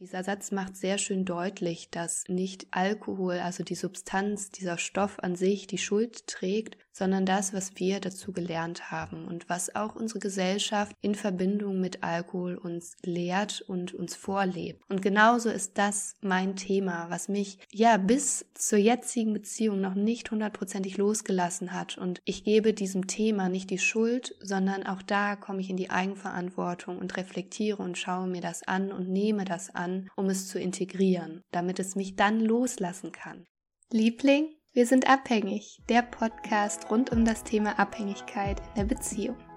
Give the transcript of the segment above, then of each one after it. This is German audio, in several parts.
Dieser Satz macht sehr schön deutlich, dass nicht Alkohol, also die Substanz, dieser Stoff an sich die Schuld trägt, sondern das, was wir dazu gelernt haben und was auch unsere Gesellschaft in Verbindung mit Alkohol uns lehrt und uns vorlebt. Und genauso ist das mein Thema, was mich ja bis zur jetzigen Beziehung noch nicht hundertprozentig losgelassen hat. Und ich gebe diesem Thema nicht die Schuld, sondern auch da komme ich in die Eigenverantwortung und reflektiere und schaue mir das an und nehme das an, um es zu integrieren, damit es mich dann loslassen kann. Liebling, wir sind abhängig, der Podcast rund um das Thema Abhängigkeit in der Beziehung.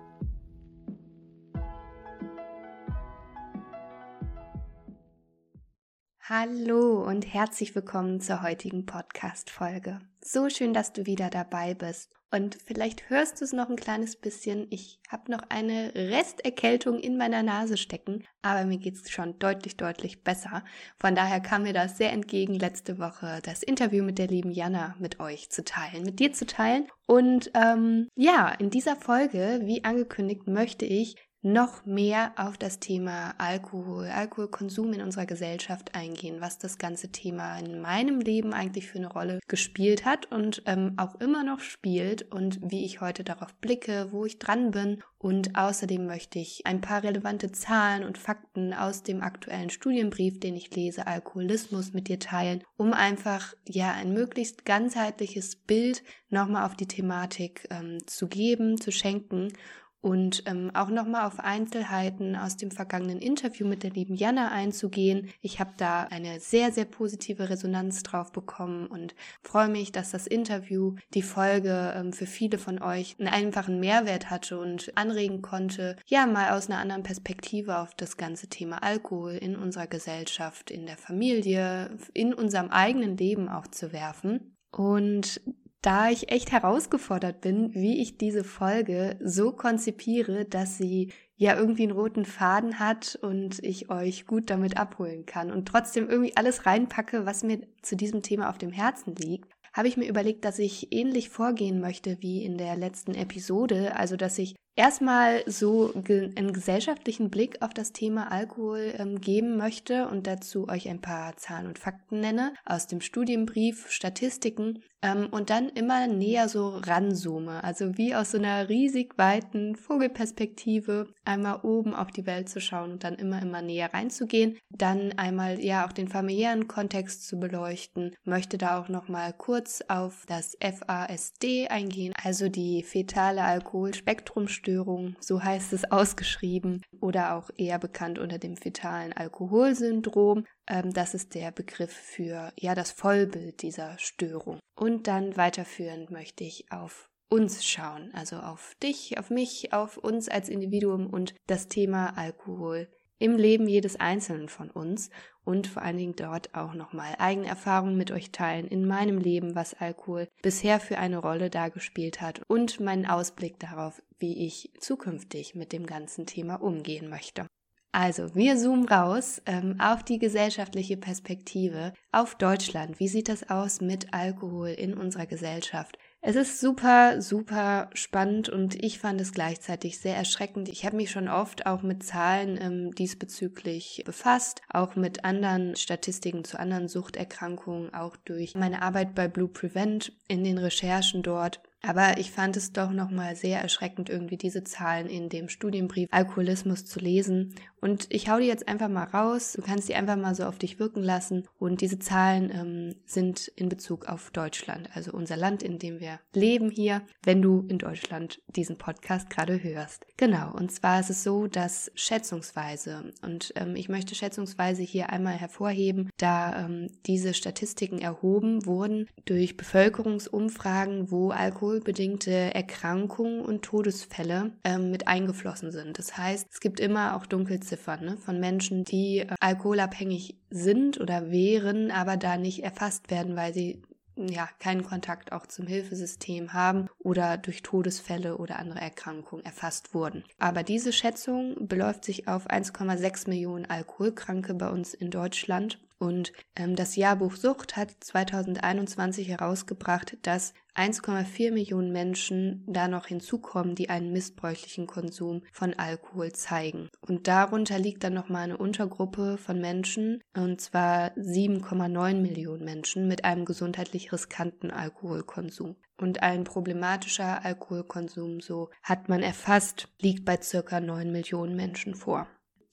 Hallo und herzlich willkommen zur heutigen Podcast-Folge. So schön, dass du wieder dabei bist. Und vielleicht hörst du es noch ein kleines bisschen. Ich habe noch eine Resterkältung in meiner Nase stecken, aber mir geht es schon deutlich, deutlich besser. Von daher kam mir das sehr entgegen, letzte Woche das Interview mit der lieben Jana mit euch zu teilen, mit dir zu teilen. Und ähm, ja, in dieser Folge, wie angekündigt, möchte ich noch mehr auf das Thema Alkohol, Alkoholkonsum in unserer Gesellschaft eingehen, was das ganze Thema in meinem Leben eigentlich für eine Rolle gespielt hat und ähm, auch immer noch spielt und wie ich heute darauf blicke, wo ich dran bin. Und außerdem möchte ich ein paar relevante Zahlen und Fakten aus dem aktuellen Studienbrief, den ich lese, Alkoholismus mit dir teilen, um einfach ja ein möglichst ganzheitliches Bild nochmal auf die Thematik ähm, zu geben, zu schenken und ähm, auch nochmal auf Einzelheiten aus dem vergangenen Interview mit der lieben Jana einzugehen. Ich habe da eine sehr, sehr positive Resonanz drauf bekommen und freue mich, dass das Interview, die Folge ähm, für viele von euch einen einfachen Mehrwert hatte und anregen konnte, ja, mal aus einer anderen Perspektive auf das ganze Thema Alkohol in unserer Gesellschaft, in der Familie, in unserem eigenen Leben auch zu werfen. Und da ich echt herausgefordert bin, wie ich diese Folge so konzipiere, dass sie ja irgendwie einen roten Faden hat und ich euch gut damit abholen kann und trotzdem irgendwie alles reinpacke, was mir zu diesem Thema auf dem Herzen liegt, habe ich mir überlegt, dass ich ähnlich vorgehen möchte wie in der letzten Episode, also dass ich erstmal so einen gesellschaftlichen Blick auf das Thema Alkohol ähm, geben möchte und dazu euch ein paar Zahlen und Fakten nenne aus dem Studienbrief, Statistiken ähm, und dann immer näher so ranzoome, also wie aus so einer riesig weiten Vogelperspektive einmal oben auf die Welt zu schauen und dann immer immer näher reinzugehen, dann einmal ja auch den familiären Kontext zu beleuchten, möchte da auch noch mal kurz auf das FASD eingehen, also die fetale Alkoholspektrumstörung so heißt es ausgeschrieben, oder auch eher bekannt unter dem fetalen Alkoholsyndrom. Ähm, das ist der Begriff für ja das Vollbild dieser Störung. Und dann weiterführend möchte ich auf uns schauen, also auf dich, auf mich, auf uns als Individuum und das Thema Alkohol im Leben jedes Einzelnen von uns und vor allen Dingen dort auch nochmal eigene Erfahrungen mit euch teilen in meinem Leben, was Alkohol bisher für eine Rolle dargespielt hat und meinen Ausblick darauf, wie ich zukünftig mit dem ganzen Thema umgehen möchte. Also, wir zoomen raus ähm, auf die gesellschaftliche Perspektive, auf Deutschland. Wie sieht das aus mit Alkohol in unserer Gesellschaft? Es ist super, super spannend und ich fand es gleichzeitig sehr erschreckend. Ich habe mich schon oft auch mit Zahlen ähm, diesbezüglich befasst, auch mit anderen Statistiken zu anderen Suchterkrankungen, auch durch meine Arbeit bei Blue Prevent in den Recherchen dort. Aber ich fand es doch nochmal sehr erschreckend, irgendwie diese Zahlen in dem Studienbrief Alkoholismus zu lesen. Und ich hau die jetzt einfach mal raus. Du kannst die einfach mal so auf dich wirken lassen. Und diese Zahlen ähm, sind in Bezug auf Deutschland, also unser Land, in dem wir leben hier, wenn du in Deutschland diesen Podcast gerade hörst. Genau. Und zwar ist es so, dass schätzungsweise, und ähm, ich möchte schätzungsweise hier einmal hervorheben, da ähm, diese Statistiken erhoben wurden durch Bevölkerungsumfragen, wo Alkohol alkoholbedingte Erkrankungen und Todesfälle ähm, mit eingeflossen sind. Das heißt, es gibt immer auch Dunkelziffern ne, von Menschen, die äh, alkoholabhängig sind oder wären, aber da nicht erfasst werden, weil sie ja, keinen Kontakt auch zum Hilfesystem haben oder durch Todesfälle oder andere Erkrankungen erfasst wurden. Aber diese Schätzung beläuft sich auf 1,6 Millionen Alkoholkranke bei uns in Deutschland und ähm, das Jahrbuch Sucht hat 2021 herausgebracht, dass 1,4 Millionen Menschen da noch hinzukommen, die einen missbräuchlichen Konsum von Alkohol zeigen. Und darunter liegt dann nochmal eine Untergruppe von Menschen, und zwar 7,9 Millionen Menschen mit einem gesundheitlich riskanten Alkoholkonsum. Und ein problematischer Alkoholkonsum, so hat man erfasst, liegt bei circa 9 Millionen Menschen vor.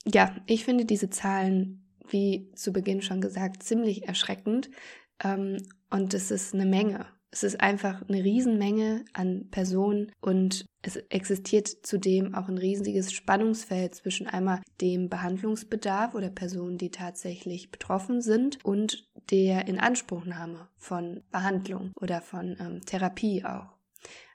Ja, ich finde diese Zahlen, wie zu Beginn schon gesagt, ziemlich erschreckend. Ähm, und es ist eine Menge. Es ist einfach eine Riesenmenge an Personen und es existiert zudem auch ein riesiges Spannungsfeld zwischen einmal dem Behandlungsbedarf oder Personen, die tatsächlich betroffen sind und der Inanspruchnahme von Behandlung oder von ähm, Therapie auch.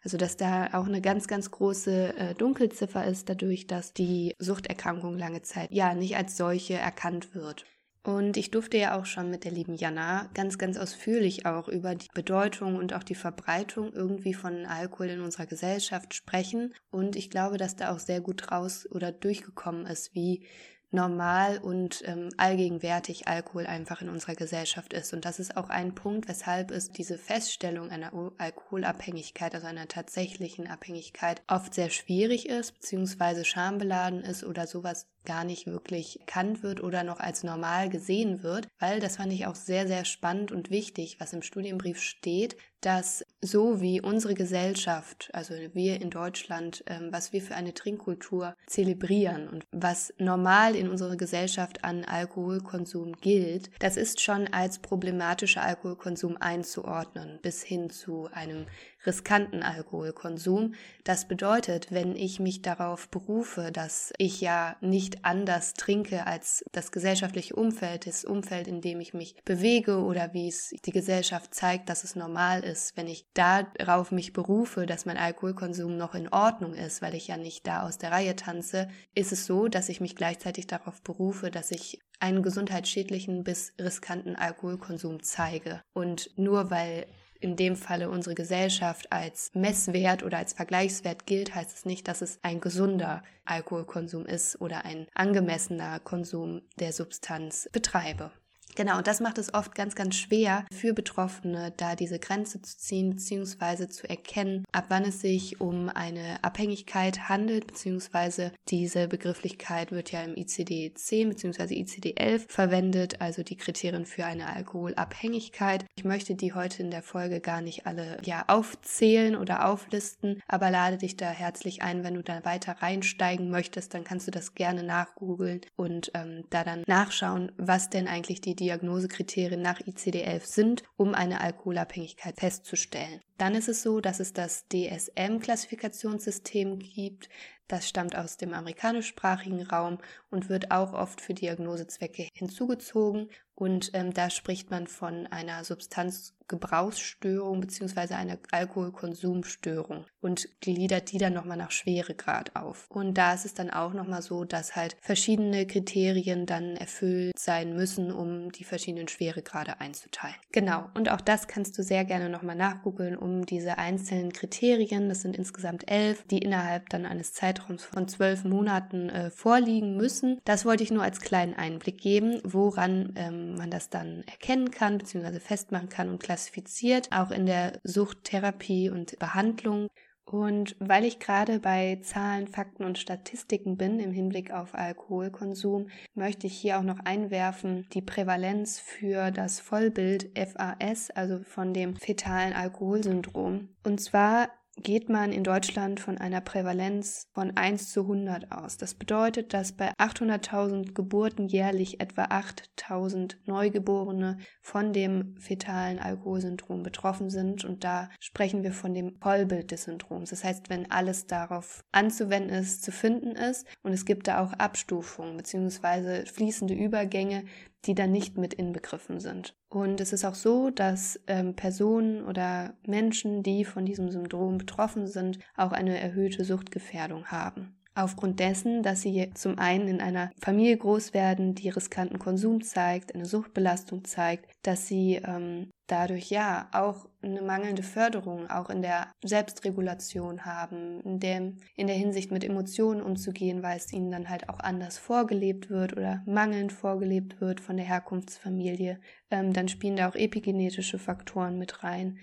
Also dass da auch eine ganz, ganz große äh, Dunkelziffer ist, dadurch, dass die Suchterkrankung lange Zeit ja nicht als solche erkannt wird. Und ich durfte ja auch schon mit der lieben Jana ganz, ganz ausführlich auch über die Bedeutung und auch die Verbreitung irgendwie von Alkohol in unserer Gesellschaft sprechen. Und ich glaube, dass da auch sehr gut raus oder durchgekommen ist, wie normal und ähm, allgegenwärtig Alkohol einfach in unserer Gesellschaft ist. Und das ist auch ein Punkt, weshalb es diese Feststellung einer Alkoholabhängigkeit, also einer tatsächlichen Abhängigkeit, oft sehr schwierig ist, beziehungsweise schambeladen ist oder sowas gar nicht wirklich erkannt wird oder noch als normal gesehen wird, weil das fand ich auch sehr, sehr spannend und wichtig, was im Studienbrief steht, dass so wie unsere Gesellschaft, also wir in Deutschland, ähm, was wir für eine Trinkkultur zelebrieren und was normal in unserer Gesellschaft an Alkoholkonsum gilt, das ist schon als problematischer Alkoholkonsum einzuordnen, bis hin zu einem riskanten Alkoholkonsum. Das bedeutet, wenn ich mich darauf berufe, dass ich ja nicht anders trinke als das gesellschaftliche Umfeld, das Umfeld, in dem ich mich bewege oder wie es die Gesellschaft zeigt, dass es normal ist, wenn ich darauf mich berufe, dass mein Alkoholkonsum noch in Ordnung ist, weil ich ja nicht da aus der Reihe tanze, ist es so, dass ich mich gleichzeitig darauf berufe, dass ich einen gesundheitsschädlichen bis riskanten Alkoholkonsum zeige. Und nur weil in dem Falle unsere Gesellschaft als Messwert oder als Vergleichswert gilt, heißt es nicht, dass es ein gesunder Alkoholkonsum ist oder ein angemessener Konsum der Substanz betreibe. Genau, und das macht es oft ganz, ganz schwer für Betroffene, da diese Grenze zu ziehen, beziehungsweise zu erkennen, ab wann es sich um eine Abhängigkeit handelt, beziehungsweise diese Begrifflichkeit wird ja im ICD-10 beziehungsweise ICD-11 verwendet, also die Kriterien für eine Alkoholabhängigkeit. Ich möchte die heute in der Folge gar nicht alle ja aufzählen oder auflisten, aber lade dich da herzlich ein, wenn du da weiter reinsteigen möchtest, dann kannst du das gerne nachgoogeln und ähm, da dann nachschauen, was denn eigentlich die Diagnosekriterien nach ICD-11 sind, um eine Alkoholabhängigkeit festzustellen. Dann ist es so, dass es das DSM-Klassifikationssystem gibt. Das stammt aus dem amerikanischsprachigen Raum und wird auch oft für Diagnosezwecke hinzugezogen. Und ähm, da spricht man von einer Substanzgebrauchsstörung bzw. einer Alkoholkonsumstörung und gliedert die dann nochmal nach Schweregrad auf. Und da ist es dann auch nochmal so, dass halt verschiedene Kriterien dann erfüllt sein müssen, um die verschiedenen Schweregrade einzuteilen. Genau, und auch das kannst du sehr gerne nochmal nachgoogeln, um diese einzelnen Kriterien, das sind insgesamt elf, die innerhalb dann eines Zeitraums von zwölf Monaten äh, vorliegen müssen. Das wollte ich nur als kleinen Einblick geben, woran ähm, man das dann erkennen kann bzw. festmachen kann und klassifiziert, auch in der Suchttherapie und Behandlung. Und weil ich gerade bei Zahlen, Fakten und Statistiken bin im Hinblick auf Alkoholkonsum, möchte ich hier auch noch einwerfen die Prävalenz für das Vollbild FAS, also von dem fetalen Alkoholsyndrom. Und zwar geht man in Deutschland von einer Prävalenz von 1 zu 100 aus. Das bedeutet, dass bei 800.000 Geburten jährlich etwa 8.000 Neugeborene von dem fetalen Alkoholsyndrom betroffen sind. Und da sprechen wir von dem Vollbild des Syndroms. Das heißt, wenn alles darauf anzuwenden ist, zu finden ist. Und es gibt da auch Abstufungen bzw. fließende Übergänge, die dann nicht mit inbegriffen sind. Und es ist auch so, dass ähm, Personen oder Menschen, die von diesem Syndrom betroffen sind, auch eine erhöhte Suchtgefährdung haben. Aufgrund dessen, dass sie zum einen in einer Familie groß werden, die riskanten Konsum zeigt, eine Suchtbelastung zeigt, dass sie ähm, dadurch ja auch eine mangelnde Förderung auch in der Selbstregulation haben, in, dem, in der Hinsicht mit Emotionen umzugehen, weil es ihnen dann halt auch anders vorgelebt wird oder mangelnd vorgelebt wird von der Herkunftsfamilie. Ähm, dann spielen da auch epigenetische Faktoren mit rein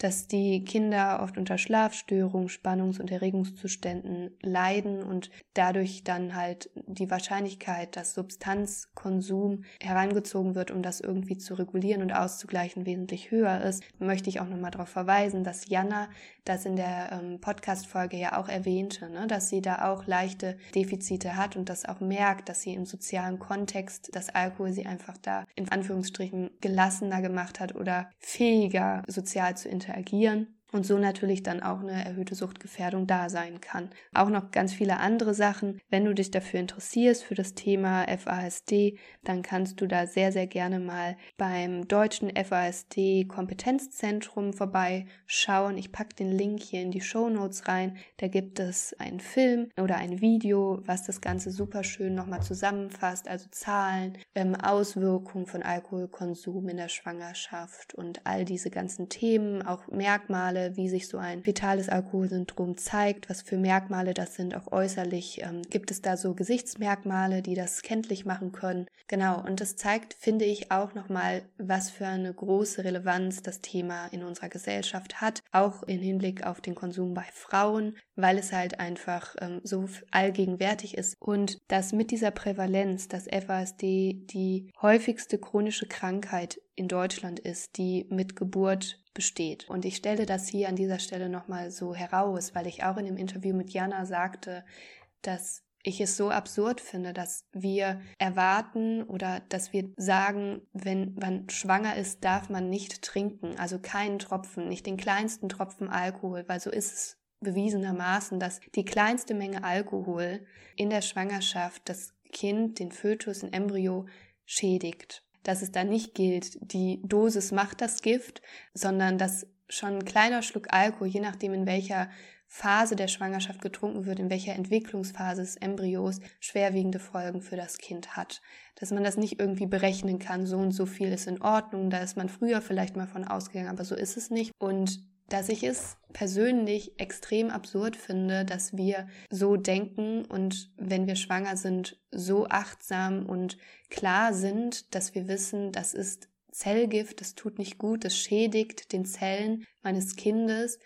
dass die Kinder oft unter Schlafstörungen, Spannungs- und Erregungszuständen leiden und dadurch dann halt die Wahrscheinlichkeit, dass Substanzkonsum herangezogen wird, um das irgendwie zu regulieren und auszugleichen, wesentlich höher ist, möchte ich auch nochmal darauf verweisen, dass Jana das in der ähm, Podcast-Folge ja auch erwähnte, ne, dass sie da auch leichte Defizite hat und das auch merkt, dass sie im sozialen Kontext, dass Alkohol sie einfach da in Anführungsstrichen gelassener gemacht hat oder fähiger sozial zu interagieren interagieren und so natürlich dann auch eine erhöhte Suchtgefährdung da sein kann. Auch noch ganz viele andere Sachen. Wenn du dich dafür interessierst, für das Thema FASD, dann kannst du da sehr, sehr gerne mal beim deutschen FASD Kompetenzzentrum vorbeischauen. Ich packe den Link hier in die Show Notes rein. Da gibt es einen Film oder ein Video, was das Ganze super schön nochmal zusammenfasst. Also Zahlen, ähm, Auswirkungen von Alkoholkonsum in der Schwangerschaft und all diese ganzen Themen, auch Merkmale, Merkmale, wie sich so ein fetales Alkoholsyndrom zeigt, was für Merkmale das sind, auch äußerlich. Ähm, gibt es da so Gesichtsmerkmale, die das kenntlich machen können? Genau, und das zeigt, finde ich, auch nochmal, was für eine große Relevanz das Thema in unserer Gesellschaft hat, auch im Hinblick auf den Konsum bei Frauen, weil es halt einfach ähm, so allgegenwärtig ist und dass mit dieser Prävalenz das FASD die häufigste chronische Krankheit in Deutschland ist, die mit Geburt besteht. Und ich stelle das hier an dieser Stelle nochmal so heraus, weil ich auch in dem Interview mit Jana sagte, dass ich es so absurd finde, dass wir erwarten oder dass wir sagen, wenn man schwanger ist, darf man nicht trinken, also keinen Tropfen, nicht den kleinsten Tropfen Alkohol, weil so ist es bewiesenermaßen, dass die kleinste Menge Alkohol in der Schwangerschaft das Kind, den Fötus, ein Embryo schädigt dass es da nicht gilt, die Dosis macht das Gift, sondern dass schon ein kleiner Schluck Alkohol, je nachdem in welcher Phase der Schwangerschaft getrunken wird, in welcher Entwicklungsphase des Embryos schwerwiegende Folgen für das Kind hat. Dass man das nicht irgendwie berechnen kann, so und so viel ist in Ordnung, da ist man früher vielleicht mal von ausgegangen, aber so ist es nicht. Und dass ich es persönlich extrem absurd finde, dass wir so denken und wenn wir schwanger sind, so achtsam und klar sind, dass wir wissen, das ist Zellgift, das tut nicht gut, das schädigt den Zellen meines Kindes.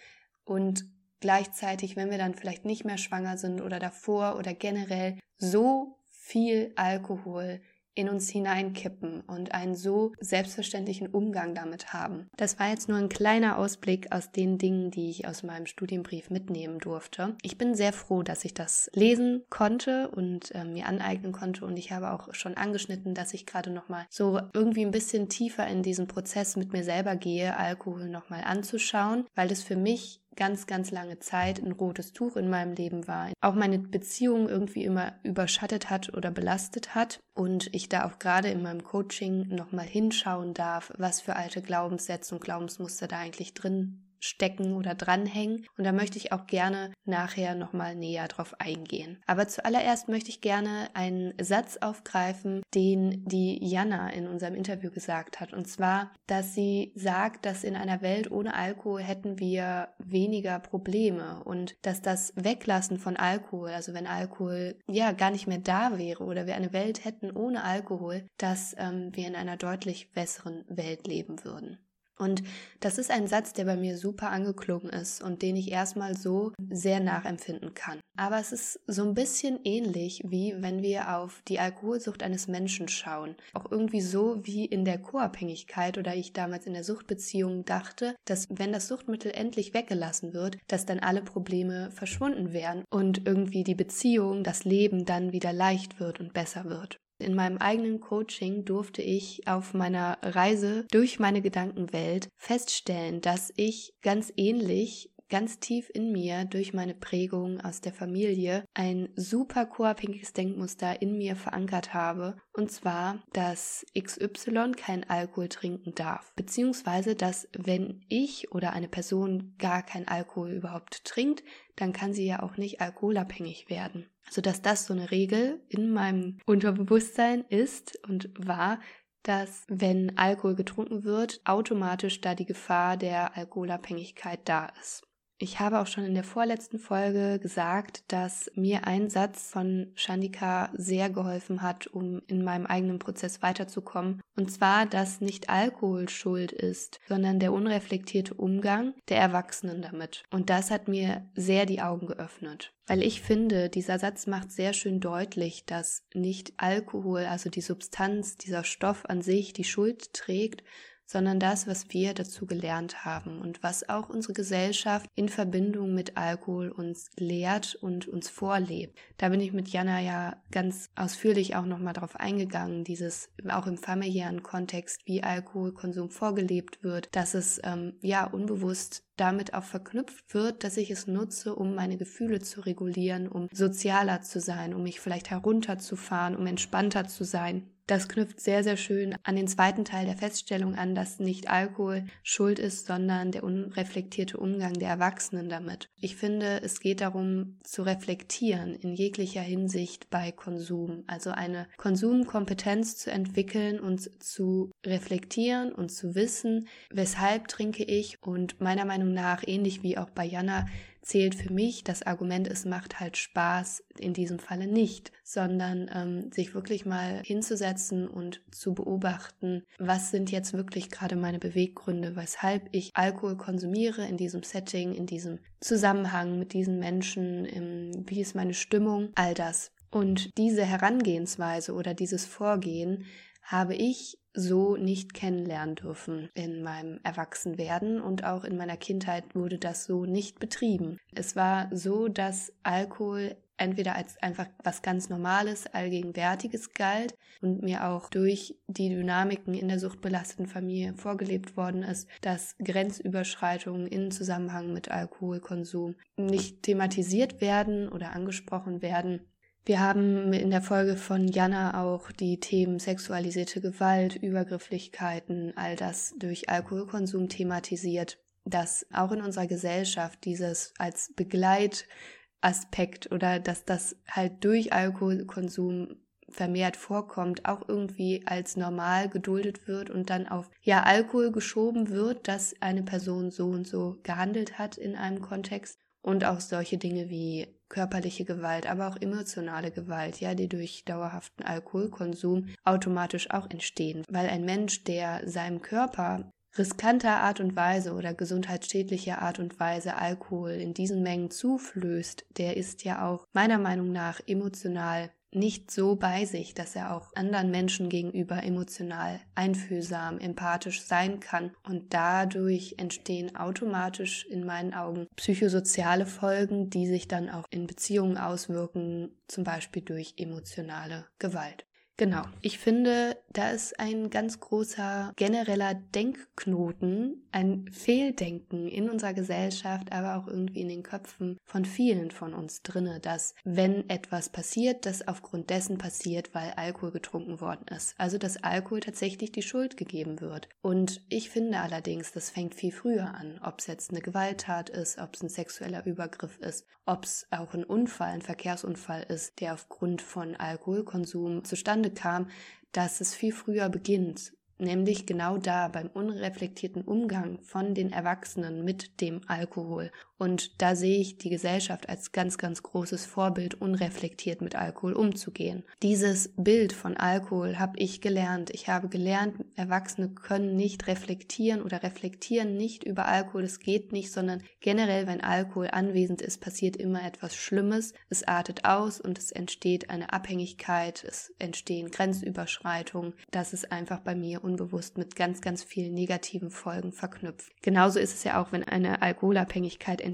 Und gleichzeitig, wenn wir dann vielleicht nicht mehr schwanger sind oder davor oder generell so viel Alkohol in uns hineinkippen und einen so selbstverständlichen Umgang damit haben. Das war jetzt nur ein kleiner Ausblick aus den Dingen, die ich aus meinem Studienbrief mitnehmen durfte. Ich bin sehr froh, dass ich das lesen konnte und äh, mir aneignen konnte und ich habe auch schon angeschnitten, dass ich gerade noch mal so irgendwie ein bisschen tiefer in diesen Prozess mit mir selber gehe, Alkohol noch mal anzuschauen, weil es für mich ganz, ganz lange Zeit ein rotes Tuch in meinem Leben war. Auch meine Beziehung irgendwie immer überschattet hat oder belastet hat. Und ich da auch gerade in meinem Coaching nochmal hinschauen darf, was für alte Glaubenssätze und Glaubensmuster da eigentlich drin stecken oder dranhängen. Und da möchte ich auch gerne nachher nochmal näher drauf eingehen. Aber zuallererst möchte ich gerne einen Satz aufgreifen, den die Jana in unserem Interview gesagt hat. Und zwar, dass sie sagt, dass in einer Welt ohne Alkohol hätten wir weniger Probleme und dass das Weglassen von Alkohol, also wenn Alkohol ja gar nicht mehr da wäre oder wir eine Welt hätten ohne Alkohol, dass ähm, wir in einer deutlich besseren Welt leben würden. Und das ist ein Satz, der bei mir super angeklungen ist und den ich erstmal so sehr nachempfinden kann. Aber es ist so ein bisschen ähnlich, wie wenn wir auf die Alkoholsucht eines Menschen schauen. Auch irgendwie so wie in der Co-Abhängigkeit oder ich damals in der Suchtbeziehung dachte, dass wenn das Suchtmittel endlich weggelassen wird, dass dann alle Probleme verschwunden wären und irgendwie die Beziehung, das Leben dann wieder leicht wird und besser wird. In meinem eigenen Coaching durfte ich auf meiner Reise durch meine Gedankenwelt feststellen, dass ich ganz ähnlich ganz tief in mir durch meine Prägung aus der Familie ein super co-abhängiges Denkmuster in mir verankert habe. Und zwar, dass XY kein Alkohol trinken darf. Beziehungsweise, dass wenn ich oder eine Person gar kein Alkohol überhaupt trinkt, dann kann sie ja auch nicht alkoholabhängig werden. Also dass das so eine Regel in meinem Unterbewusstsein ist und war, dass wenn Alkohol getrunken wird, automatisch da die Gefahr der Alkoholabhängigkeit da ist. Ich habe auch schon in der vorletzten Folge gesagt, dass mir ein Satz von Shandika sehr geholfen hat, um in meinem eigenen Prozess weiterzukommen. Und zwar, dass nicht Alkohol schuld ist, sondern der unreflektierte Umgang der Erwachsenen damit. Und das hat mir sehr die Augen geöffnet. Weil ich finde, dieser Satz macht sehr schön deutlich, dass nicht Alkohol, also die Substanz, dieser Stoff an sich die Schuld trägt, sondern das, was wir dazu gelernt haben und was auch unsere Gesellschaft in Verbindung mit Alkohol uns lehrt und uns vorlebt. Da bin ich mit Jana ja ganz ausführlich auch nochmal drauf eingegangen, dieses auch im familiären Kontext, wie Alkoholkonsum vorgelebt wird, dass es ähm, ja unbewusst damit auch verknüpft wird, dass ich es nutze, um meine Gefühle zu regulieren, um sozialer zu sein, um mich vielleicht herunterzufahren, um entspannter zu sein. Das knüpft sehr, sehr schön an den zweiten Teil der Feststellung an, dass nicht Alkohol schuld ist, sondern der unreflektierte Umgang der Erwachsenen damit. Ich finde, es geht darum zu reflektieren in jeglicher Hinsicht bei Konsum, also eine Konsumkompetenz zu entwickeln und zu reflektieren und zu wissen, weshalb trinke ich und meiner Meinung nach, ähnlich wie auch bei Jana, zählt für mich das Argument, es macht halt Spaß in diesem Falle nicht, sondern ähm, sich wirklich mal hinzusetzen und zu beobachten, was sind jetzt wirklich gerade meine Beweggründe, weshalb ich Alkohol konsumiere in diesem Setting, in diesem Zusammenhang mit diesen Menschen, im, wie ist meine Stimmung, all das. Und diese Herangehensweise oder dieses Vorgehen habe ich so nicht kennenlernen dürfen in meinem Erwachsenwerden und auch in meiner Kindheit wurde das so nicht betrieben. Es war so, dass Alkohol entweder als einfach was ganz Normales, Allgegenwärtiges galt und mir auch durch die Dynamiken in der suchtbelasteten Familie vorgelebt worden ist, dass Grenzüberschreitungen in Zusammenhang mit Alkoholkonsum nicht thematisiert werden oder angesprochen werden wir haben in der Folge von Jana auch die Themen sexualisierte Gewalt, Übergrifflichkeiten, all das durch Alkoholkonsum thematisiert, dass auch in unserer Gesellschaft dieses als Begleitaspekt oder dass das halt durch Alkoholkonsum vermehrt vorkommt, auch irgendwie als normal geduldet wird und dann auf ja Alkohol geschoben wird, dass eine Person so und so gehandelt hat in einem Kontext und auch solche Dinge wie körperliche Gewalt, aber auch emotionale Gewalt, ja, die durch dauerhaften Alkoholkonsum automatisch auch entstehen, weil ein Mensch, der seinem Körper riskanter Art und Weise oder gesundheitsschädlicher Art und Weise Alkohol in diesen Mengen zuflößt, der ist ja auch meiner Meinung nach emotional nicht so bei sich, dass er auch anderen Menschen gegenüber emotional einfühlsam, empathisch sein kann. Und dadurch entstehen automatisch in meinen Augen psychosoziale Folgen, die sich dann auch in Beziehungen auswirken, zum Beispiel durch emotionale Gewalt. Genau. Ich finde, da ist ein ganz großer genereller Denkknoten, ein Fehldenken in unserer Gesellschaft, aber auch irgendwie in den Köpfen von vielen von uns drinne, dass wenn etwas passiert, das aufgrund dessen passiert, weil Alkohol getrunken worden ist. Also, dass Alkohol tatsächlich die Schuld gegeben wird. Und ich finde allerdings, das fängt viel früher an. Ob es jetzt eine Gewalttat ist, ob es ein sexueller Übergriff ist, ob es auch ein Unfall, ein Verkehrsunfall ist, der aufgrund von Alkoholkonsum zustande zustande kam, dass es viel früher beginnt nämlich genau da beim unreflektierten Umgang von den Erwachsenen mit dem Alkohol. Und da sehe ich die Gesellschaft als ganz, ganz großes Vorbild, unreflektiert mit Alkohol umzugehen. Dieses Bild von Alkohol habe ich gelernt. Ich habe gelernt, Erwachsene können nicht reflektieren oder reflektieren nicht über Alkohol. Es geht nicht, sondern generell, wenn Alkohol anwesend ist, passiert immer etwas Schlimmes. Es artet aus und es entsteht eine Abhängigkeit, es entstehen Grenzüberschreitungen. Das ist einfach bei mir unbewusst mit ganz, ganz vielen negativen Folgen verknüpft. Genauso ist es ja auch, wenn eine Alkoholabhängigkeit entsteht,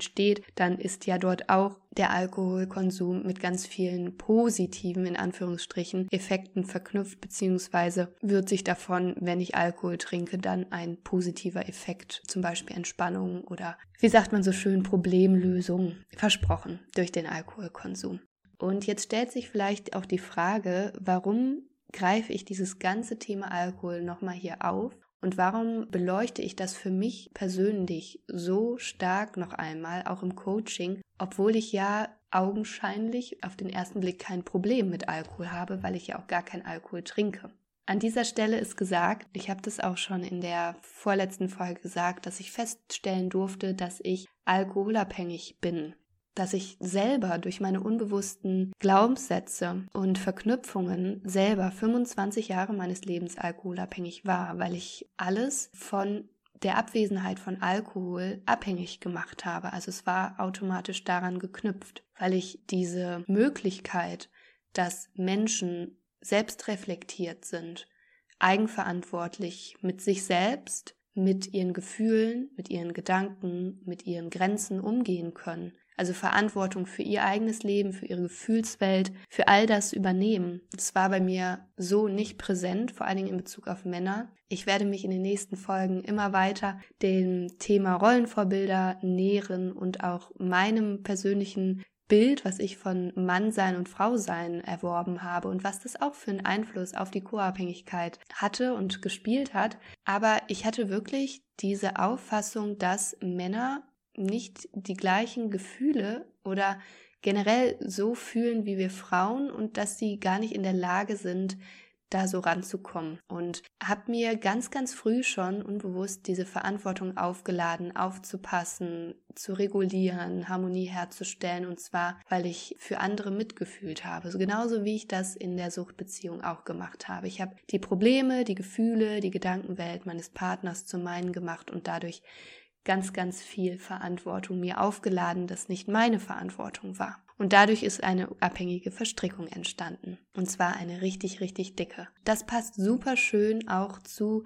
dann ist ja dort auch der Alkoholkonsum mit ganz vielen positiven, in Anführungsstrichen, Effekten verknüpft, beziehungsweise wird sich davon, wenn ich Alkohol trinke, dann ein positiver Effekt, zum Beispiel Entspannung oder, wie sagt man so schön, Problemlösung versprochen durch den Alkoholkonsum. Und jetzt stellt sich vielleicht auch die Frage, warum greife ich dieses ganze Thema Alkohol nochmal hier auf und warum beleuchte ich das für mich persönlich so stark noch einmal, auch im Coaching, obwohl ich ja augenscheinlich auf den ersten Blick kein Problem mit Alkohol habe, weil ich ja auch gar kein Alkohol trinke. An dieser Stelle ist gesagt, ich habe das auch schon in der vorletzten Folge gesagt, dass ich feststellen durfte, dass ich alkoholabhängig bin dass ich selber durch meine unbewussten Glaubenssätze und Verknüpfungen selber 25 Jahre meines Lebens alkoholabhängig war, weil ich alles von der Abwesenheit von Alkohol abhängig gemacht habe. Also es war automatisch daran geknüpft, weil ich diese Möglichkeit, dass Menschen selbst reflektiert sind, eigenverantwortlich mit sich selbst, mit ihren Gefühlen, mit ihren Gedanken, mit ihren Grenzen umgehen können, also Verantwortung für ihr eigenes Leben, für ihre Gefühlswelt, für all das übernehmen. Das war bei mir so nicht präsent, vor allen Dingen in Bezug auf Männer. Ich werde mich in den nächsten Folgen immer weiter dem Thema Rollenvorbilder nähren und auch meinem persönlichen Bild, was ich von Mannsein und Frausein erworben habe und was das auch für einen Einfluss auf die Co-Abhängigkeit hatte und gespielt hat. Aber ich hatte wirklich diese Auffassung, dass Männer nicht die gleichen Gefühle oder generell so fühlen wie wir Frauen und dass sie gar nicht in der Lage sind, da so ranzukommen. Und habe mir ganz, ganz früh schon unbewusst diese Verantwortung aufgeladen, aufzupassen, zu regulieren, Harmonie herzustellen. Und zwar, weil ich für andere mitgefühlt habe. So genauso wie ich das in der Suchtbeziehung auch gemacht habe. Ich habe die Probleme, die Gefühle, die Gedankenwelt meines Partners zu meinen gemacht und dadurch ganz, ganz viel Verantwortung mir aufgeladen, das nicht meine Verantwortung war. Und dadurch ist eine abhängige Verstrickung entstanden. Und zwar eine richtig, richtig dicke. Das passt super schön auch zu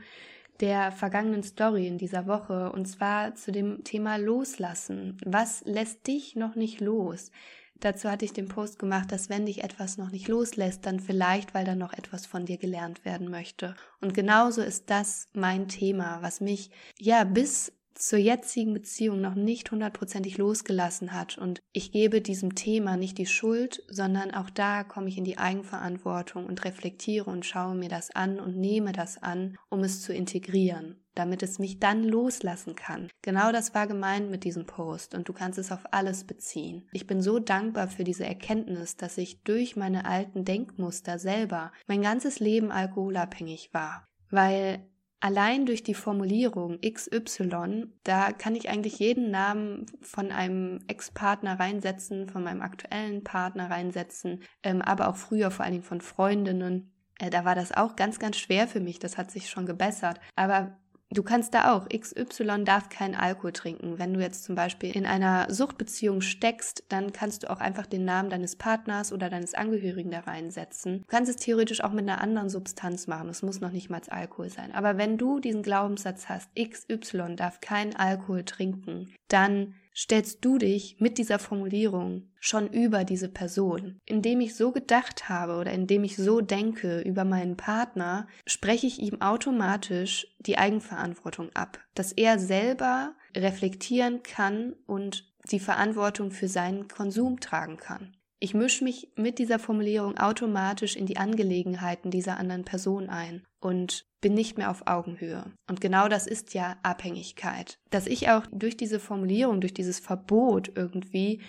der vergangenen Story in dieser Woche und zwar zu dem Thema Loslassen. Was lässt dich noch nicht los? Dazu hatte ich den Post gemacht, dass wenn dich etwas noch nicht loslässt, dann vielleicht, weil da noch etwas von dir gelernt werden möchte. Und genauso ist das mein Thema, was mich ja bis zur jetzigen Beziehung noch nicht hundertprozentig losgelassen hat. Und ich gebe diesem Thema nicht die Schuld, sondern auch da komme ich in die Eigenverantwortung und reflektiere und schaue mir das an und nehme das an, um es zu integrieren, damit es mich dann loslassen kann. Genau das war gemeint mit diesem Post und du kannst es auf alles beziehen. Ich bin so dankbar für diese Erkenntnis, dass ich durch meine alten Denkmuster selber mein ganzes Leben alkoholabhängig war. Weil Allein durch die Formulierung XY, da kann ich eigentlich jeden Namen von einem Ex-Partner reinsetzen, von meinem aktuellen Partner reinsetzen, ähm, aber auch früher vor allen Dingen von Freundinnen. Äh, da war das auch ganz, ganz schwer für mich. Das hat sich schon gebessert. Aber Du kannst da auch, XY darf keinen Alkohol trinken. Wenn du jetzt zum Beispiel in einer Suchtbeziehung steckst, dann kannst du auch einfach den Namen deines Partners oder deines Angehörigen da reinsetzen. Du kannst es theoretisch auch mit einer anderen Substanz machen. Es muss noch nicht mal Alkohol sein. Aber wenn du diesen Glaubenssatz hast, XY darf keinen Alkohol trinken, dann stellst du dich mit dieser Formulierung schon über diese Person. Indem ich so gedacht habe oder indem ich so denke über meinen Partner, spreche ich ihm automatisch die Eigenverantwortung ab, dass er selber reflektieren kann und die Verantwortung für seinen Konsum tragen kann. Ich mische mich mit dieser Formulierung automatisch in die Angelegenheiten dieser anderen Person ein und bin nicht mehr auf Augenhöhe. Und genau das ist ja Abhängigkeit. Dass ich auch durch diese Formulierung, durch dieses Verbot irgendwie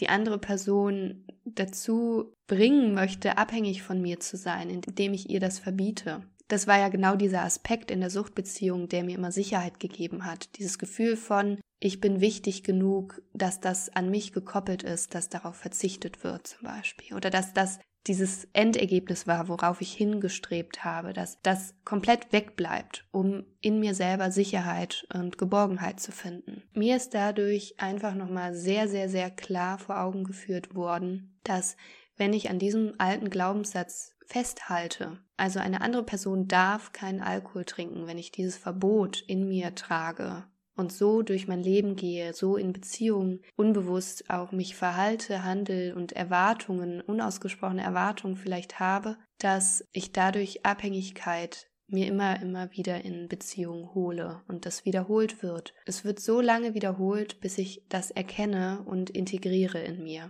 die andere Person dazu bringen möchte, abhängig von mir zu sein, indem ich ihr das verbiete. Das war ja genau dieser Aspekt in der Suchtbeziehung, der mir immer Sicherheit gegeben hat. Dieses Gefühl von, ich bin wichtig genug, dass das an mich gekoppelt ist, dass darauf verzichtet wird zum Beispiel. Oder dass das dieses Endergebnis war, worauf ich hingestrebt habe, dass das komplett wegbleibt, um in mir selber Sicherheit und Geborgenheit zu finden. Mir ist dadurch einfach nochmal sehr, sehr, sehr klar vor Augen geführt worden, dass wenn ich an diesem alten Glaubenssatz festhalte, also eine andere Person darf keinen Alkohol trinken, wenn ich dieses Verbot in mir trage, und so durch mein Leben gehe, so in Beziehungen unbewusst auch mich verhalte, handel und Erwartungen, unausgesprochene Erwartungen vielleicht habe, dass ich dadurch Abhängigkeit mir immer, immer wieder in Beziehungen hole und das wiederholt wird. Es wird so lange wiederholt, bis ich das erkenne und integriere in mir.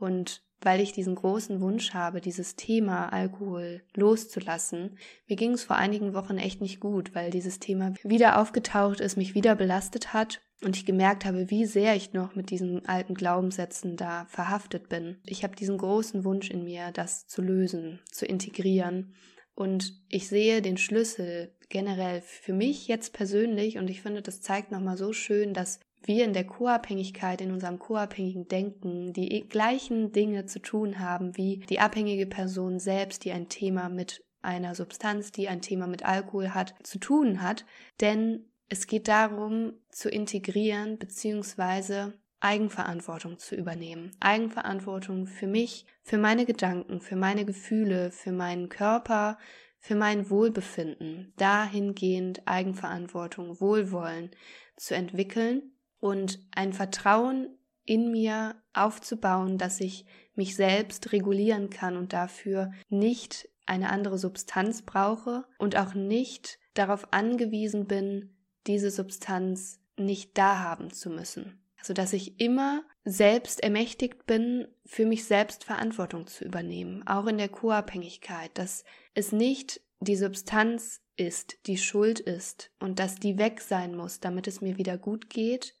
Und weil ich diesen großen Wunsch habe, dieses Thema Alkohol loszulassen. Mir ging es vor einigen Wochen echt nicht gut, weil dieses Thema wieder aufgetaucht ist, mich wieder belastet hat und ich gemerkt habe, wie sehr ich noch mit diesen alten Glaubenssätzen da verhaftet bin. Ich habe diesen großen Wunsch in mir, das zu lösen, zu integrieren Und ich sehe den Schlüssel generell für mich jetzt persönlich und ich finde, das zeigt nochmal so schön, dass wir in der Co-Abhängigkeit, in unserem co-abhängigen Denken die gleichen Dinge zu tun haben wie die abhängige Person selbst, die ein Thema mit einer Substanz, die ein Thema mit Alkohol hat, zu tun hat. Denn es geht darum, zu integrieren bzw. Eigenverantwortung zu übernehmen. Eigenverantwortung für mich, für meine Gedanken, für meine Gefühle, für meinen Körper, für mein Wohlbefinden. Dahingehend Eigenverantwortung, Wohlwollen zu entwickeln und ein Vertrauen in mir aufzubauen, dass ich mich selbst regulieren kann und dafür nicht eine andere Substanz brauche und auch nicht darauf angewiesen bin, diese Substanz nicht da haben zu müssen. Also dass ich immer selbst ermächtigt bin, für mich selbst Verantwortung zu übernehmen, auch in der Co-Abhängigkeit, dass es nicht die Substanz ist, die schuld ist und dass die weg sein muss, damit es mir wieder gut geht,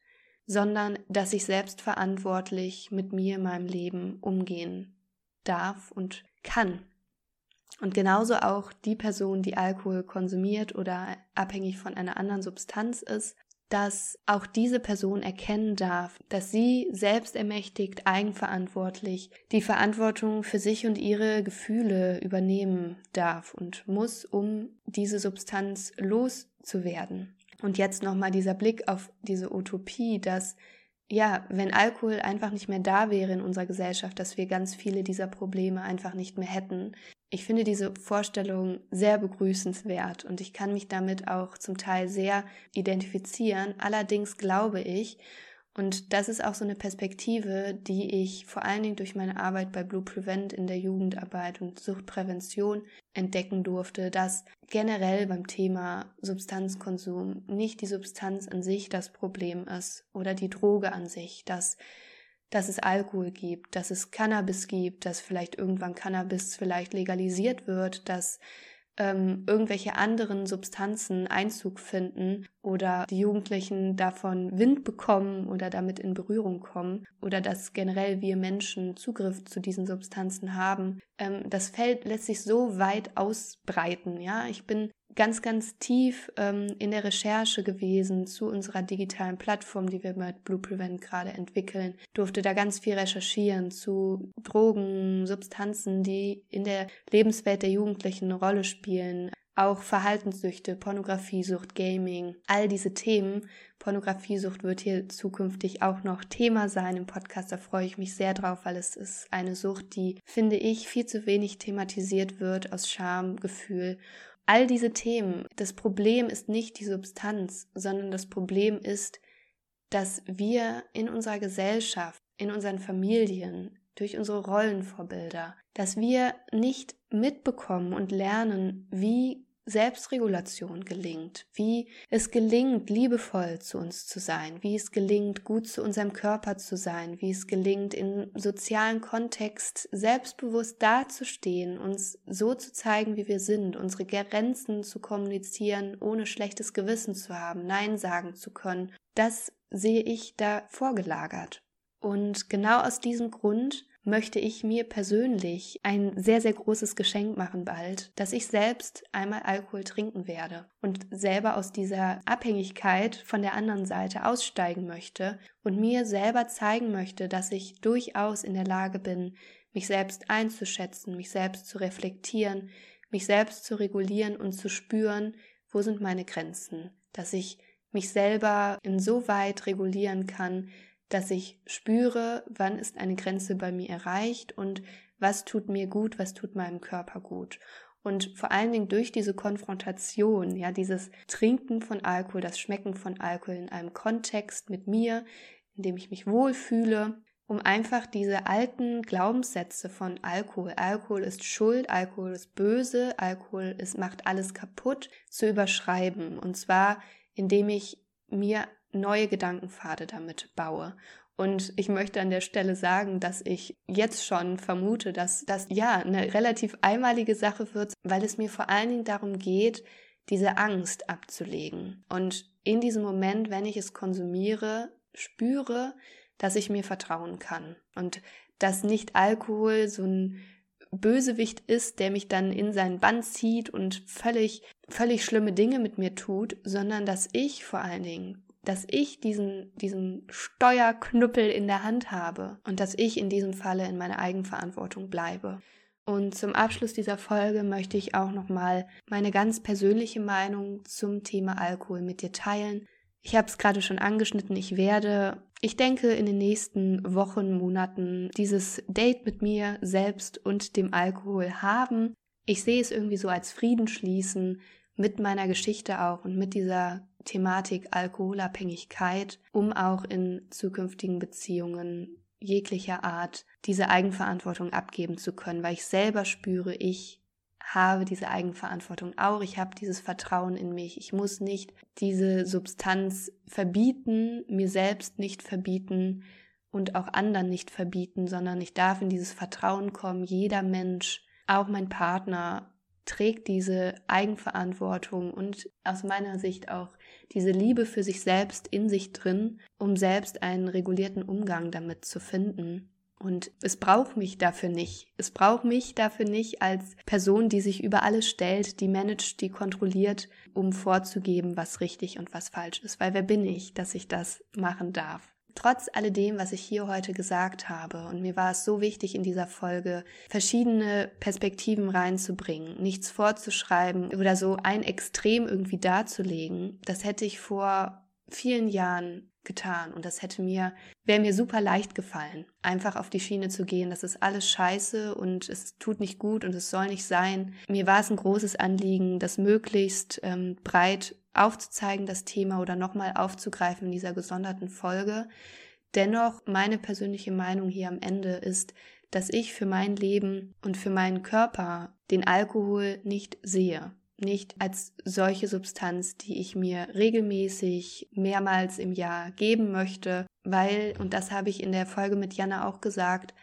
sondern dass ich selbstverantwortlich mit mir in meinem Leben umgehen darf und kann. Und genauso auch die Person, die Alkohol konsumiert oder abhängig von einer anderen Substanz ist, dass auch diese Person erkennen darf, dass sie selbst ermächtigt, eigenverantwortlich die Verantwortung für sich und ihre Gefühle übernehmen darf und muss, um diese Substanz loszuwerden. Und jetzt nochmal dieser Blick auf diese Utopie, dass ja, wenn Alkohol einfach nicht mehr da wäre in unserer Gesellschaft, dass wir ganz viele dieser Probleme einfach nicht mehr hätten. Ich finde diese Vorstellung sehr begrüßenswert und ich kann mich damit auch zum Teil sehr identifizieren. Allerdings glaube ich, und das ist auch so eine Perspektive, die ich vor allen Dingen durch meine Arbeit bei Blue Prevent in der Jugendarbeit und Suchtprävention entdecken durfte, dass generell beim Thema Substanzkonsum nicht die Substanz an sich das Problem ist oder die Droge an sich, dass dass es Alkohol gibt, dass es Cannabis gibt, dass vielleicht irgendwann Cannabis vielleicht legalisiert wird, dass ähm, irgendwelche anderen Substanzen Einzug finden oder die Jugendlichen davon Wind bekommen oder damit in Berührung kommen oder dass generell wir Menschen Zugriff zu diesen Substanzen haben, ähm, das Feld lässt sich so weit ausbreiten. Ja, ich bin ganz, ganz tief ähm, in der Recherche gewesen zu unserer digitalen Plattform, die wir mit Blue Prevent gerade entwickeln. Durfte da ganz viel recherchieren zu Drogen, Substanzen, die in der Lebenswelt der Jugendlichen eine Rolle spielen. Auch Verhaltenssüchte, Pornografiesucht, Gaming, all diese Themen. Pornografiesucht wird hier zukünftig auch noch Thema sein im Podcast. Da freue ich mich sehr drauf, weil es ist eine Sucht, die, finde ich, viel zu wenig thematisiert wird aus Schamgefühl all diese Themen, das Problem ist nicht die Substanz, sondern das Problem ist, dass wir in unserer Gesellschaft, in unseren Familien, durch unsere Rollenvorbilder, dass wir nicht mitbekommen und lernen, wie Selbstregulation gelingt, wie es gelingt, liebevoll zu uns zu sein, wie es gelingt, gut zu unserem Körper zu sein, wie es gelingt, im sozialen Kontext selbstbewusst dazustehen, uns so zu zeigen, wie wir sind, unsere Grenzen zu kommunizieren, ohne schlechtes Gewissen zu haben, Nein sagen zu können. Das sehe ich da vorgelagert. Und genau aus diesem Grund möchte ich mir persönlich ein sehr, sehr großes Geschenk machen bald, dass ich selbst einmal Alkohol trinken werde und selber aus dieser Abhängigkeit von der anderen Seite aussteigen möchte und mir selber zeigen möchte, dass ich durchaus in der Lage bin, mich selbst einzuschätzen, mich selbst zu reflektieren, mich selbst zu regulieren und zu spüren, wo sind meine Grenzen, dass ich mich selber insoweit regulieren kann, dass ich spüre, wann ist eine Grenze bei mir erreicht und was tut mir gut, was tut meinem Körper gut. Und vor allen Dingen durch diese Konfrontation, ja, dieses Trinken von Alkohol, das Schmecken von Alkohol in einem Kontext mit mir, in dem ich mich wohlfühle, um einfach diese alten Glaubenssätze von Alkohol, Alkohol ist Schuld, Alkohol ist böse, Alkohol ist, macht alles kaputt, zu überschreiben. Und zwar, indem ich mir neue Gedankenpfade damit baue. Und ich möchte an der Stelle sagen, dass ich jetzt schon vermute, dass das ja eine relativ einmalige Sache wird, weil es mir vor allen Dingen darum geht, diese Angst abzulegen. Und in diesem Moment, wenn ich es konsumiere, spüre, dass ich mir vertrauen kann und dass nicht Alkohol so ein Bösewicht ist, der mich dann in seinen Bann zieht und völlig, völlig schlimme Dinge mit mir tut, sondern dass ich vor allen Dingen, dass ich diesen, diesen Steuerknüppel in der Hand habe und dass ich in diesem Falle in meiner Eigenverantwortung bleibe. Und zum Abschluss dieser Folge möchte ich auch nochmal meine ganz persönliche Meinung zum Thema Alkohol mit dir teilen. Ich habe es gerade schon angeschnitten, ich werde, ich denke, in den nächsten Wochen, Monaten dieses Date mit mir selbst und dem Alkohol haben. Ich sehe es irgendwie so als Frieden schließen mit meiner Geschichte auch und mit dieser Thematik Alkoholabhängigkeit, um auch in zukünftigen Beziehungen jeglicher Art diese Eigenverantwortung abgeben zu können, weil ich selber spüre, ich habe diese Eigenverantwortung auch, ich habe dieses Vertrauen in mich. Ich muss nicht diese Substanz verbieten, mir selbst nicht verbieten und auch anderen nicht verbieten, sondern ich darf in dieses Vertrauen kommen. Jeder Mensch, auch mein Partner, trägt diese Eigenverantwortung und aus meiner Sicht auch diese Liebe für sich selbst in sich drin, um selbst einen regulierten Umgang damit zu finden. Und es braucht mich dafür nicht. Es braucht mich dafür nicht als Person, die sich über alles stellt, die managt, die kontrolliert, um vorzugeben, was richtig und was falsch ist. Weil wer bin ich, dass ich das machen darf? Trotz alledem, was ich hier heute gesagt habe, und mir war es so wichtig in dieser Folge, verschiedene Perspektiven reinzubringen, nichts vorzuschreiben oder so ein Extrem irgendwie darzulegen, das hätte ich vor vielen Jahren getan und das hätte mir, wäre mir super leicht gefallen, einfach auf die Schiene zu gehen. Das ist alles scheiße und es tut nicht gut und es soll nicht sein. Mir war es ein großes Anliegen, das möglichst ähm, breit aufzuzeigen, das Thema oder nochmal aufzugreifen in dieser gesonderten Folge. Dennoch, meine persönliche Meinung hier am Ende ist, dass ich für mein Leben und für meinen Körper den Alkohol nicht sehe nicht als solche Substanz, die ich mir regelmäßig mehrmals im Jahr geben möchte, weil, und das habe ich in der Folge mit Jana auch gesagt,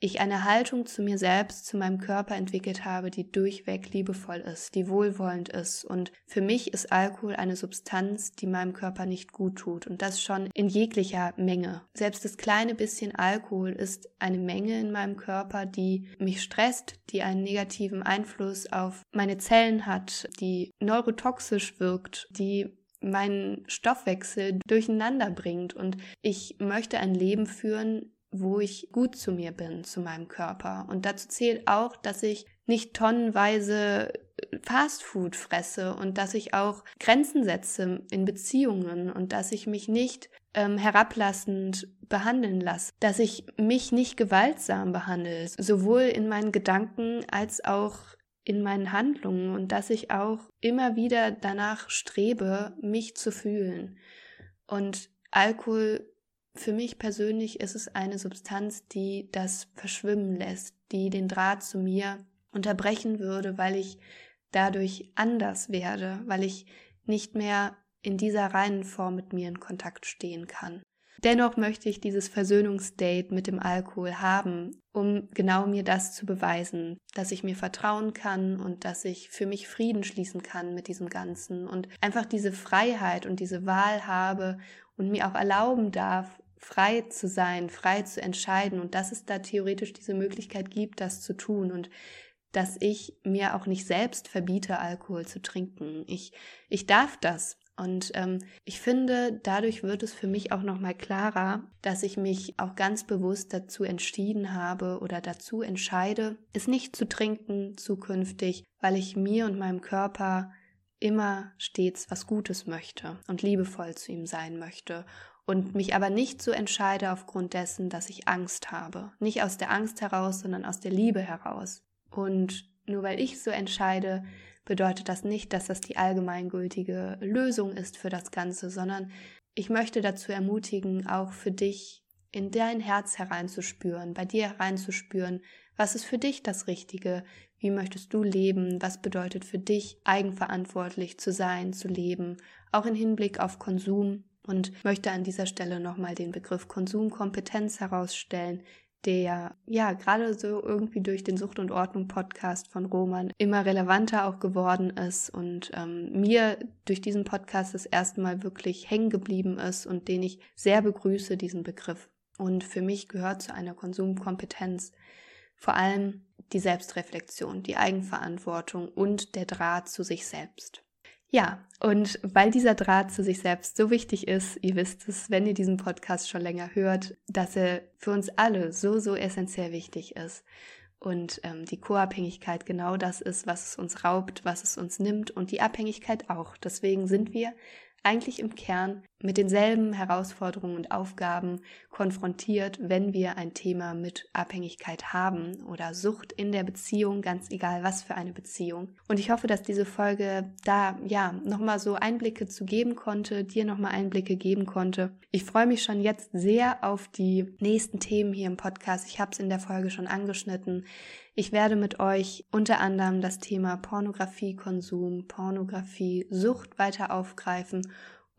ich eine Haltung zu mir selbst, zu meinem Körper entwickelt habe, die durchweg liebevoll ist, die wohlwollend ist. Und für mich ist Alkohol eine Substanz, die meinem Körper nicht gut tut. Und das schon in jeglicher Menge. Selbst das kleine bisschen Alkohol ist eine Menge in meinem Körper, die mich stresst, die einen negativen Einfluss auf meine Zellen hat, die neurotoxisch wirkt, die meinen Stoffwechsel durcheinander bringt. Und ich möchte ein Leben führen, wo ich gut zu mir bin, zu meinem Körper. Und dazu zählt auch, dass ich nicht tonnenweise äh, Fastfood fresse und dass ich auch Grenzen setze in Beziehungen und dass ich mich nicht ähm, herablassend behandeln lasse, dass ich mich nicht gewaltsam behandle, sowohl in meinen Gedanken als auch in meinen Handlungen und dass ich auch immer wieder danach strebe, mich zu fühlen. Und Alkohol für mich persönlich ist es eine Substanz, die das verschwimmen lässt, die den Draht zu mir unterbrechen würde, weil ich dadurch anders werde, weil ich nicht mehr in dieser reinen Form mit mir in Kontakt stehen kann. Dennoch möchte ich dieses Versöhnungsdate mit dem Alkohol haben, um genau mir das zu beweisen, dass ich mir vertrauen kann und dass ich für mich Frieden schließen kann mit diesem Ganzen und einfach diese Freiheit und diese Wahl habe und mir auch erlauben darf, frei zu sein, frei zu entscheiden und dass es da theoretisch diese Möglichkeit gibt, das zu tun und dass ich mir auch nicht selbst verbiete, Alkohol zu trinken. Ich, ich darf das. Und ähm, ich finde, dadurch wird es für mich auch nochmal klarer, dass ich mich auch ganz bewusst dazu entschieden habe oder dazu entscheide, es nicht zu trinken zukünftig, weil ich mir und meinem Körper immer stets was Gutes möchte und liebevoll zu ihm sein möchte und mich aber nicht so entscheide aufgrund dessen, dass ich Angst habe. Nicht aus der Angst heraus, sondern aus der Liebe heraus. Und nur weil ich so entscheide, bedeutet das nicht, dass das die allgemeingültige Lösung ist für das Ganze, sondern ich möchte dazu ermutigen, auch für dich in dein Herz hereinzuspüren, bei dir hereinzuspüren, was ist für dich das Richtige, wie möchtest du leben? Was bedeutet für dich, eigenverantwortlich zu sein, zu leben? Auch im Hinblick auf Konsum. Und möchte an dieser Stelle nochmal den Begriff Konsumkompetenz herausstellen, der ja, gerade so irgendwie durch den Sucht und Ordnung Podcast von Roman immer relevanter auch geworden ist und ähm, mir durch diesen Podcast das erste Mal wirklich hängen geblieben ist und den ich sehr begrüße, diesen Begriff. Und für mich gehört zu einer Konsumkompetenz vor allem die Selbstreflexion, die Eigenverantwortung und der Draht zu sich selbst. Ja, und weil dieser Draht zu sich selbst so wichtig ist, ihr wisst es, wenn ihr diesen Podcast schon länger hört, dass er für uns alle so, so essentiell wichtig ist. Und ähm, die Co-Abhängigkeit genau das ist, was es uns raubt, was es uns nimmt und die Abhängigkeit auch. Deswegen sind wir eigentlich im Kern mit denselben Herausforderungen und Aufgaben konfrontiert, wenn wir ein Thema mit Abhängigkeit haben oder Sucht in der Beziehung, ganz egal was für eine Beziehung. Und ich hoffe, dass diese Folge da ja nochmal so Einblicke zu geben konnte, dir nochmal Einblicke geben konnte. Ich freue mich schon jetzt sehr auf die nächsten Themen hier im Podcast. Ich habe es in der Folge schon angeschnitten. Ich werde mit euch unter anderem das Thema Pornografiekonsum, Pornografie, Sucht weiter aufgreifen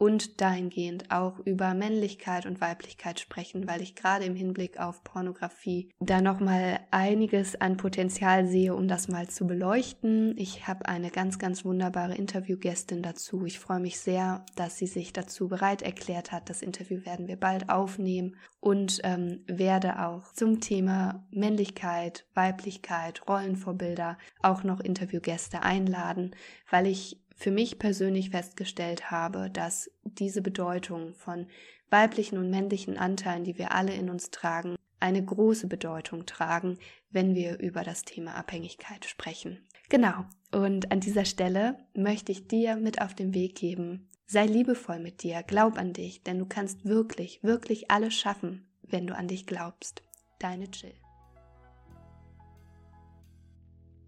und dahingehend auch über Männlichkeit und Weiblichkeit sprechen, weil ich gerade im Hinblick auf Pornografie da noch mal einiges an Potenzial sehe, um das mal zu beleuchten. Ich habe eine ganz ganz wunderbare Interviewgästin dazu. Ich freue mich sehr, dass sie sich dazu bereit erklärt hat. Das Interview werden wir bald aufnehmen und ähm, werde auch zum Thema Männlichkeit, Weiblichkeit, Rollenvorbilder auch noch Interviewgäste einladen, weil ich für mich persönlich festgestellt habe, dass diese Bedeutung von weiblichen und männlichen Anteilen, die wir alle in uns tragen, eine große Bedeutung tragen, wenn wir über das Thema Abhängigkeit sprechen. Genau, und an dieser Stelle möchte ich dir mit auf den Weg geben, sei liebevoll mit dir, glaub an dich, denn du kannst wirklich, wirklich alles schaffen, wenn du an dich glaubst. Deine Jill.